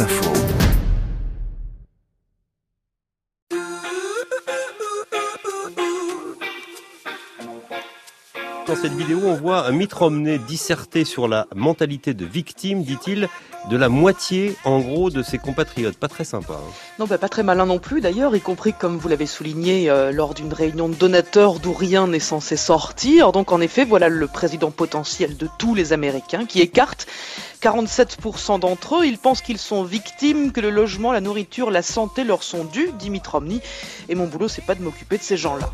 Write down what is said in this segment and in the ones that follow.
Info. Dans cette vidéo, on voit un Mitt Romney disserter sur la mentalité de victime, dit-il, de la moitié, en gros, de ses compatriotes. Pas très sympa. hein. Non, bah, pas très malin non plus d'ailleurs, y compris comme vous l'avez souligné euh, lors d'une réunion de donateurs d'où rien n'est censé sortir. Donc en effet, voilà le président potentiel de tous les Américains qui écarte 47% d'entre eux. Ils pensent qu'ils sont victimes, que le logement, la nourriture, la santé leur sont dus, dit Mitt Romney. Et mon boulot, c'est pas de m'occuper de ces gens-là.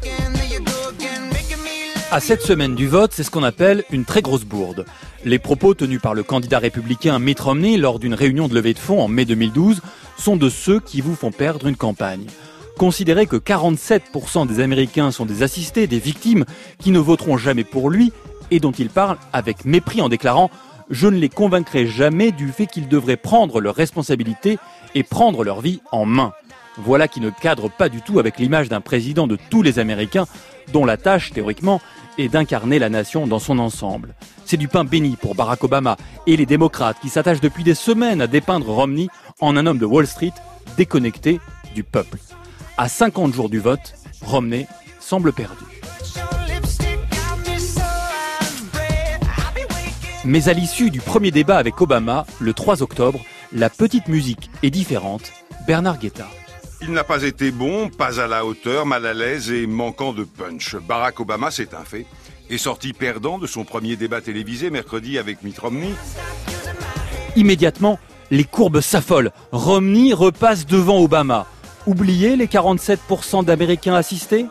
À cette semaine du vote, c'est ce qu'on appelle une très grosse bourde. Les propos tenus par le candidat républicain Mitt Romney lors d'une réunion de levée de fonds en mai 2012 sont de ceux qui vous font perdre une campagne. Considérez que 47% des Américains sont des assistés, des victimes qui ne voteront jamais pour lui et dont il parle avec mépris en déclarant Je ne les convaincrai jamais du fait qu'ils devraient prendre leurs responsabilités et prendre leur vie en main. Voilà qui ne cadre pas du tout avec l'image d'un président de tous les Américains dont la tâche, théoriquement, est d'incarner la nation dans son ensemble. C'est du pain béni pour Barack Obama et les démocrates qui s'attachent depuis des semaines à dépeindre Romney en un homme de Wall Street déconnecté du peuple. À 50 jours du vote, Romney semble perdu. Mais à l'issue du premier débat avec Obama, le 3 octobre, la petite musique est différente. Bernard Guetta. Il n'a pas été bon, pas à la hauteur, mal à l'aise et manquant de punch. Barack Obama, c'est un fait, est sorti perdant de son premier débat télévisé mercredi avec Mitt Romney. Immédiatement, les courbes s'affolent. Romney repasse devant Obama. Oubliez les 47% d'Américains assistés?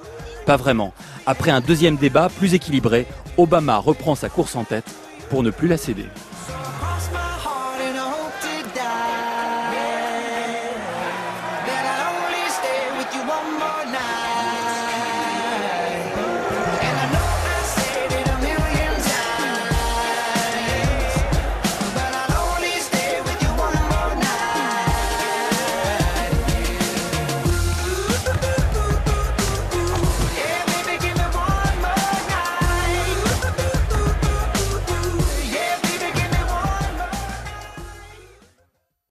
Pas vraiment. Après un deuxième débat plus équilibré, Obama reprend sa course en tête pour ne plus la céder.